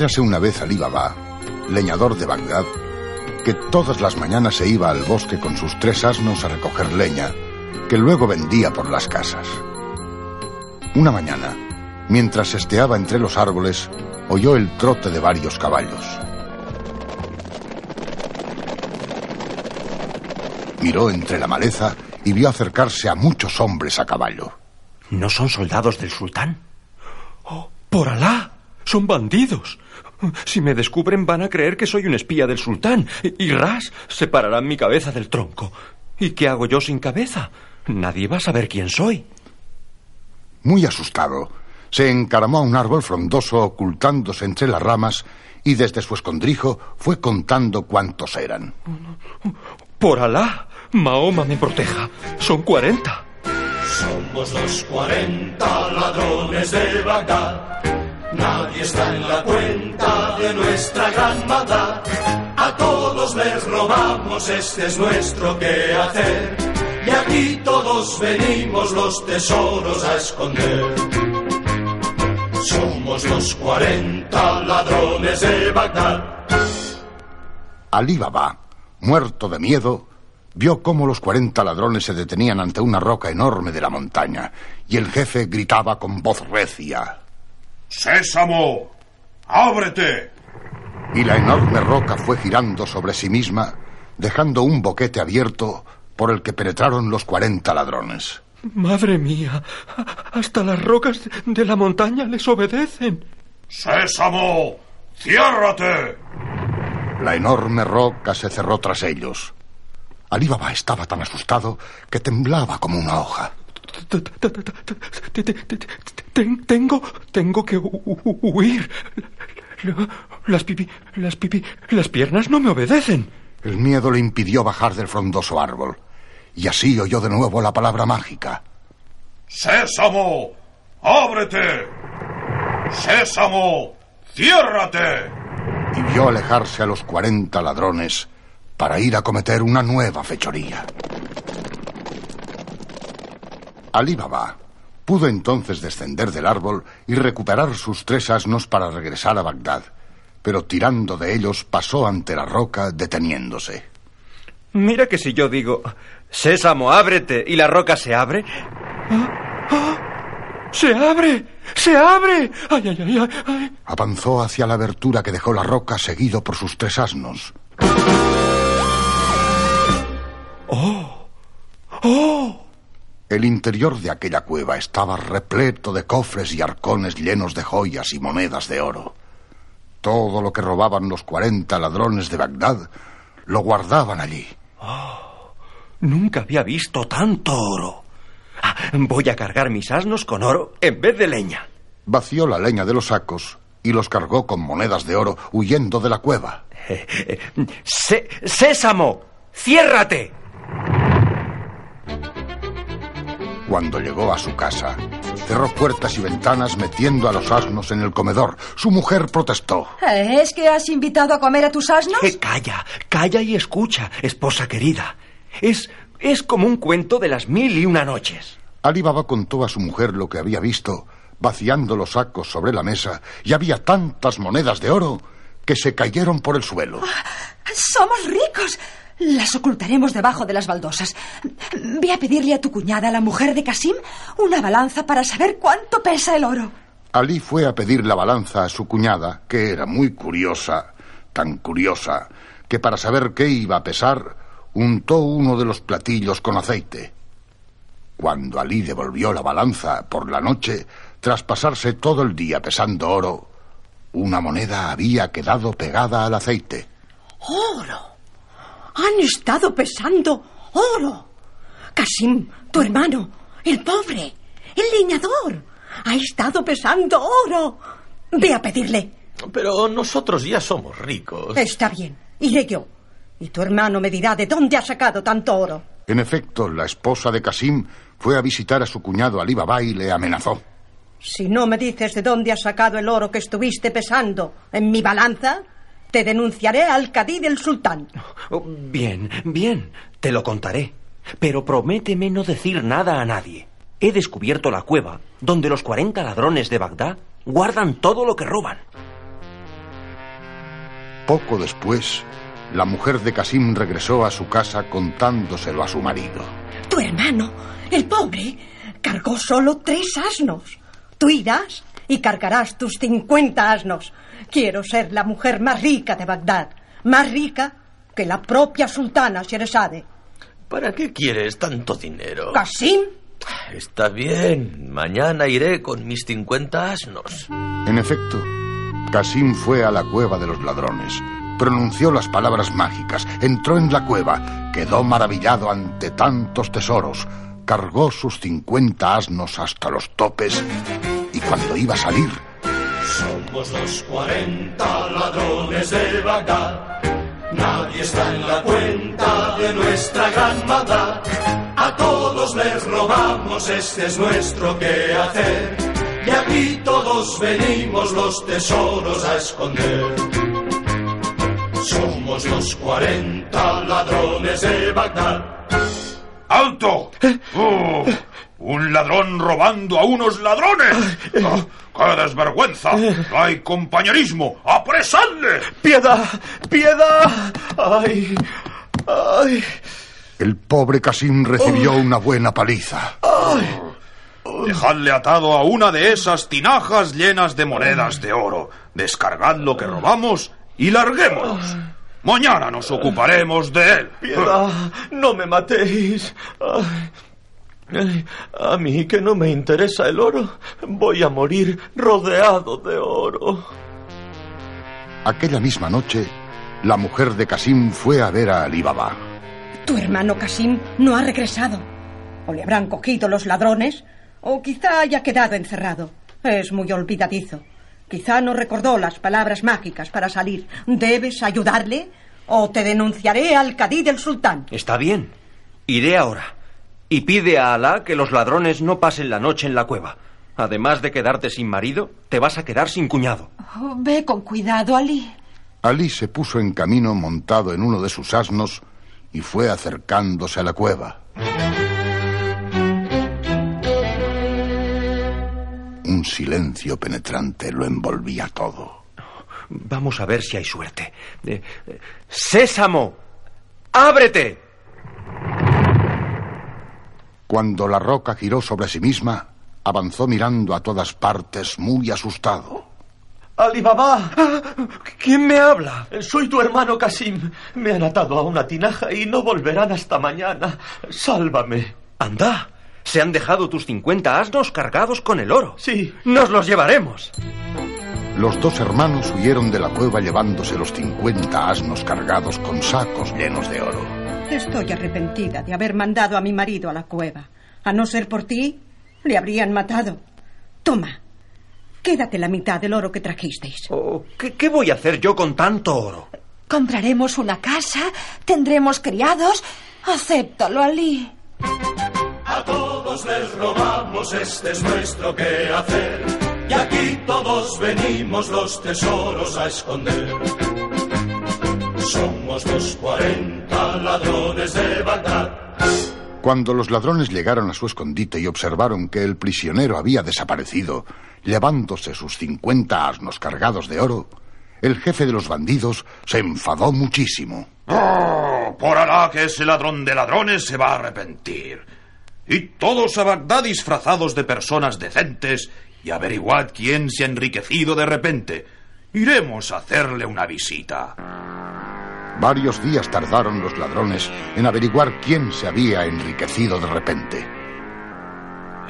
Una vez Ali Baba, leñador de Bagdad, que todas las mañanas se iba al bosque con sus tres asnos a recoger leña, que luego vendía por las casas. Una mañana, mientras esteaba entre los árboles, oyó el trote de varios caballos. Miró entre la maleza y vio acercarse a muchos hombres a caballo. ¿No son soldados del sultán? ¡Oh, por Alá! Son bandidos. Si me descubren van a creer que soy un espía del sultán y ras separarán mi cabeza del tronco. ¿Y qué hago yo sin cabeza? Nadie va a saber quién soy. Muy asustado, se encaramó a un árbol frondoso ocultándose entre las ramas y desde su escondrijo fue contando cuántos eran. Por Alá, Mahoma me proteja. Son cuarenta. Somos los cuarenta ladrones de Bagdad. Nadie está en la cuenta de nuestra gran maldad. A todos les robamos, este es nuestro quehacer. Y aquí todos venimos los tesoros a esconder. Somos los cuarenta ladrones de Bagdad. Ali Baba, muerto de miedo, vio cómo los cuarenta ladrones se detenían ante una roca enorme de la montaña y el jefe gritaba con voz recia. ¡Sésamo! ¡Ábrete! Y la enorme roca fue girando sobre sí misma, dejando un boquete abierto por el que penetraron los cuarenta ladrones. Madre mía, hasta las rocas de la montaña les obedecen. ¡Sésamo! ¡Ciérrate! La enorme roca se cerró tras ellos. Alí Baba estaba tan asustado que temblaba como una hoja. Tengo, tengo que huir. Las pipi, las pipi, las piernas no me obedecen. El miedo le impidió bajar del frondoso árbol. Y así oyó de nuevo la palabra mágica. ¡Sésamo! ¡Ábrete! ¡Sésamo! ¡Ciérrate! Y vio alejarse a los cuarenta ladrones para ir a cometer una nueva fechoría. Alí Baba pudo entonces descender del árbol y recuperar sus tres asnos para regresar a Bagdad, pero tirando de ellos pasó ante la roca deteniéndose. Mira que si yo digo, Sésamo, ábrete, y la roca se abre. ¡Se abre! ¡Se abre! ¡Ay, ay, ay, ay! Avanzó hacia la abertura que dejó la roca seguido por sus tres asnos. ¡Oh! ¡Oh! El interior de aquella cueva estaba repleto de cofres y arcones llenos de joyas y monedas de oro. Todo lo que robaban los cuarenta ladrones de Bagdad lo guardaban allí. Oh, nunca había visto tanto oro. Ah, voy a cargar mis asnos con oro en vez de leña. Vació la leña de los sacos y los cargó con monedas de oro huyendo de la cueva. ¡Sésamo! ¡Ciérrate! Cuando llegó a su casa, cerró puertas y ventanas metiendo a los asnos en el comedor. Su mujer protestó. ¿Es que has invitado a comer a tus asnos? Eh, calla, calla y escucha, esposa querida. Es, es como un cuento de las mil y una noches. Ali Baba contó a su mujer lo que había visto, vaciando los sacos sobre la mesa, y había tantas monedas de oro que se cayeron por el suelo. ¡Somos ricos! Las ocultaremos debajo de las baldosas. Ve a pedirle a tu cuñada, la mujer de Kasim, una balanza para saber cuánto pesa el oro. Ali fue a pedir la balanza a su cuñada, que era muy curiosa, tan curiosa, que para saber qué iba a pesar, untó uno de los platillos con aceite. Cuando Ali devolvió la balanza por la noche, tras pasarse todo el día pesando oro, una moneda había quedado pegada al aceite. ¡Oro! Han estado pesando oro. Kasim, tu hermano, el pobre, el leñador, ha estado pesando oro. Ve a pedirle. Pero nosotros ya somos ricos. Está bien, iré yo. Y tu hermano me dirá de dónde ha sacado tanto oro. En efecto, la esposa de Kasim fue a visitar a su cuñado Ali Baba y le amenazó. Si no me dices de dónde has sacado el oro que estuviste pesando en mi balanza, te denunciaré al cadí del sultán. Oh, bien, bien, te lo contaré. Pero prométeme no decir nada a nadie. He descubierto la cueva donde los cuarenta ladrones de Bagdad guardan todo lo que roban. Poco después, la mujer de Casim regresó a su casa contándoselo a su marido. Tu hermano, el pobre, cargó solo tres asnos. Tú irás y cargarás tus cincuenta asnos. Quiero ser la mujer más rica de Bagdad, más rica que la propia sultana Sheresade. ¿Para qué quieres tanto dinero? Casim, Está bien, mañana iré con mis 50 asnos. En efecto, Casim fue a la cueva de los ladrones, pronunció las palabras mágicas, entró en la cueva, quedó maravillado ante tantos tesoros, cargó sus 50 asnos hasta los topes. Y cuando iba a salir, Somos los 40 ladrones de Bagdad. Nadie está en la cuenta de nuestra gran maldad. A todos les robamos, este es nuestro quehacer. Y aquí todos venimos los tesoros a esconder. Somos los 40 ladrones de Bagdad. ¡Alto! ¡Oh! ¡Un ladrón robando a unos ladrones! ¡Ah, ¡Qué desvergüenza! ¡No hay compañerismo! ¡Apresadle! ¡Piedad! ¡Piedad! ¡Ay! ¡Ay! el pobre Casim recibió una buena paliza. Dejadle atado a una de esas tinajas llenas de monedas de oro. Descargad lo que robamos y larguémonos. Mañana nos ocuparemos de él. ¡Piedad! ¡No me matéis! Ay. Ay, a mí que no me interesa el oro, voy a morir rodeado de oro. Aquella misma noche, la mujer de Casim fue a ver a Ali Baba. tu hermano Casim no ha regresado. O le habrán cogido los ladrones, o quizá haya quedado encerrado. Es muy olvidadizo. Quizá no recordó las palabras mágicas para salir. ¿Debes ayudarle? O te denunciaré al cadí del sultán. Está bien. Iré ahora. Y pide a Alá que los ladrones no pasen la noche en la cueva. Además de quedarte sin marido, te vas a quedar sin cuñado. Oh, ve con cuidado, Ali. Ali se puso en camino montado en uno de sus asnos y fue acercándose a la cueva. Un silencio penetrante lo envolvía todo. Vamos a ver si hay suerte. Eh, eh, ¡Sésamo! ¡Ábrete! Cuando la roca giró sobre sí misma, avanzó mirando a todas partes muy asustado. ¡Alibaba! ¿Quién me habla? Soy tu hermano Casim. Me han atado a una tinaja y no volverán hasta mañana. Sálvame. Anda, se han dejado tus 50 asnos cargados con el oro. Sí. Nos los llevaremos. Los dos hermanos huyeron de la cueva llevándose los 50 asnos cargados con sacos llenos de oro. Estoy arrepentida de haber mandado a mi marido a la cueva. A no ser por ti, le habrían matado. Toma, quédate la mitad del oro que trajisteis. Oh, ¿qué, qué voy a hacer yo con tanto oro? Compraremos una casa, tendremos criados. Acéptalo, Ali. A todos les robamos, este es nuestro quehacer. Y aquí todos venimos los tesoros a esconder. Somos los 40 ladrones de Bagdad. Cuando los ladrones llegaron a su escondite y observaron que el prisionero había desaparecido, llevándose sus 50 asnos cargados de oro, el jefe de los bandidos se enfadó muchísimo. ¡Oh! Por Alá que ese ladrón de ladrones se va a arrepentir. Y todos a Bagdad disfrazados de personas decentes y averiguad quién se ha enriquecido de repente. Iremos a hacerle una visita. Varios días tardaron los ladrones en averiguar quién se había enriquecido de repente.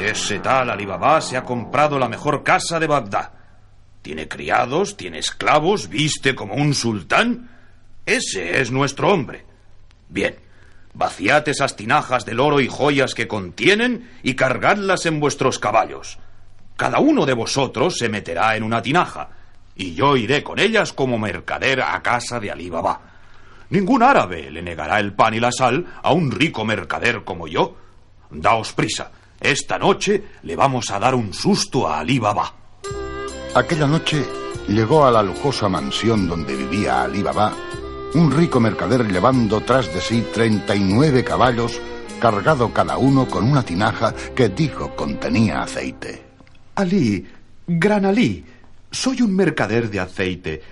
Ese tal Alibaba se ha comprado la mejor casa de Bagdad. Tiene criados, tiene esclavos, viste como un sultán. Ese es nuestro hombre. Bien, vaciad esas tinajas del oro y joyas que contienen y cargadlas en vuestros caballos. Cada uno de vosotros se meterá en una tinaja, y yo iré con ellas como mercader a casa de Alí Baba. Ningún árabe le negará el pan y la sal a un rico mercader como yo. Daos prisa, esta noche le vamos a dar un susto a Alí Baba. Aquella noche llegó a la lujosa mansión donde vivía Ali Baba un rico mercader llevando tras de sí 39 caballos, cargado cada uno con una tinaja que dijo contenía aceite. Alí, gran Alí, soy un mercader de aceite.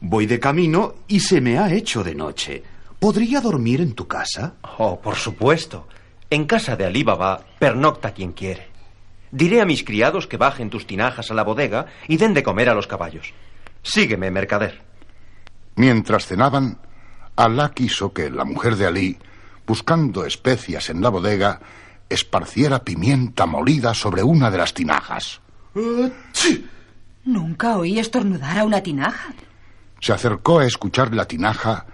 Voy de camino y se me ha hecho de noche. ¿Podría dormir en tu casa? Oh, por supuesto. En casa de Alí Baba pernocta quien quiere. Diré a mis criados que bajen tus tinajas a la bodega y den de comer a los caballos. Sígueme, mercader. Mientras cenaban, Alá quiso que la mujer de Alí, buscando especias en la bodega, esparciera pimienta molida sobre una de las tinajas. Nunca oí estornudar a una tinaja. Se acercó a escuchar la tinaja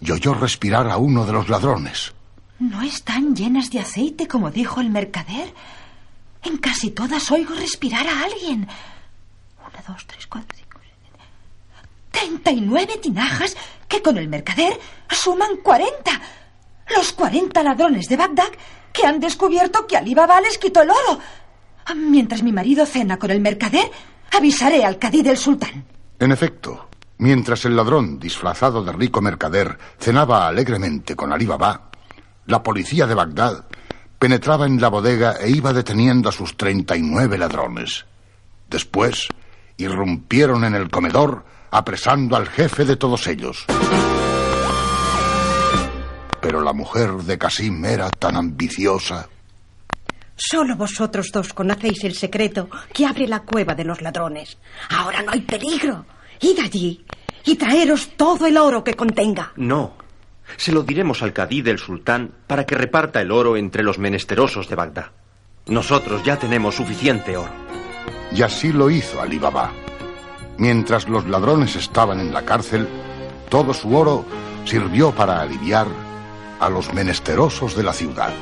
y oyó respirar a uno de los ladrones. ¿No están llenas de aceite como dijo el mercader? En casi todas oigo respirar a alguien. Una, dos, tres, cuatro, cinco, Treinta y nueve tinajas que con el mercader suman cuarenta. Los cuarenta ladrones de Bagdad que han descubierto que Ali Baba les quitó el oro. Mientras mi marido cena con el mercader, avisaré al cadí del sultán. En efecto, mientras el ladrón disfrazado de rico mercader cenaba alegremente con Ali Baba, la policía de Bagdad penetraba en la bodega e iba deteniendo a sus treinta y nueve ladrones. Después, irrumpieron en el comedor apresando al jefe de todos ellos. Pero la mujer de Casim era tan ambiciosa. Solo vosotros dos conocéis el secreto que abre la cueva de los ladrones. Ahora no hay peligro. Id allí y traeros todo el oro que contenga. No. Se lo diremos al cadí del sultán para que reparta el oro entre los menesterosos de Bagdad. Nosotros ya tenemos suficiente oro. Y así lo hizo Ali Baba. Mientras los ladrones estaban en la cárcel, todo su oro sirvió para aliviar a los menesterosos de la ciudad.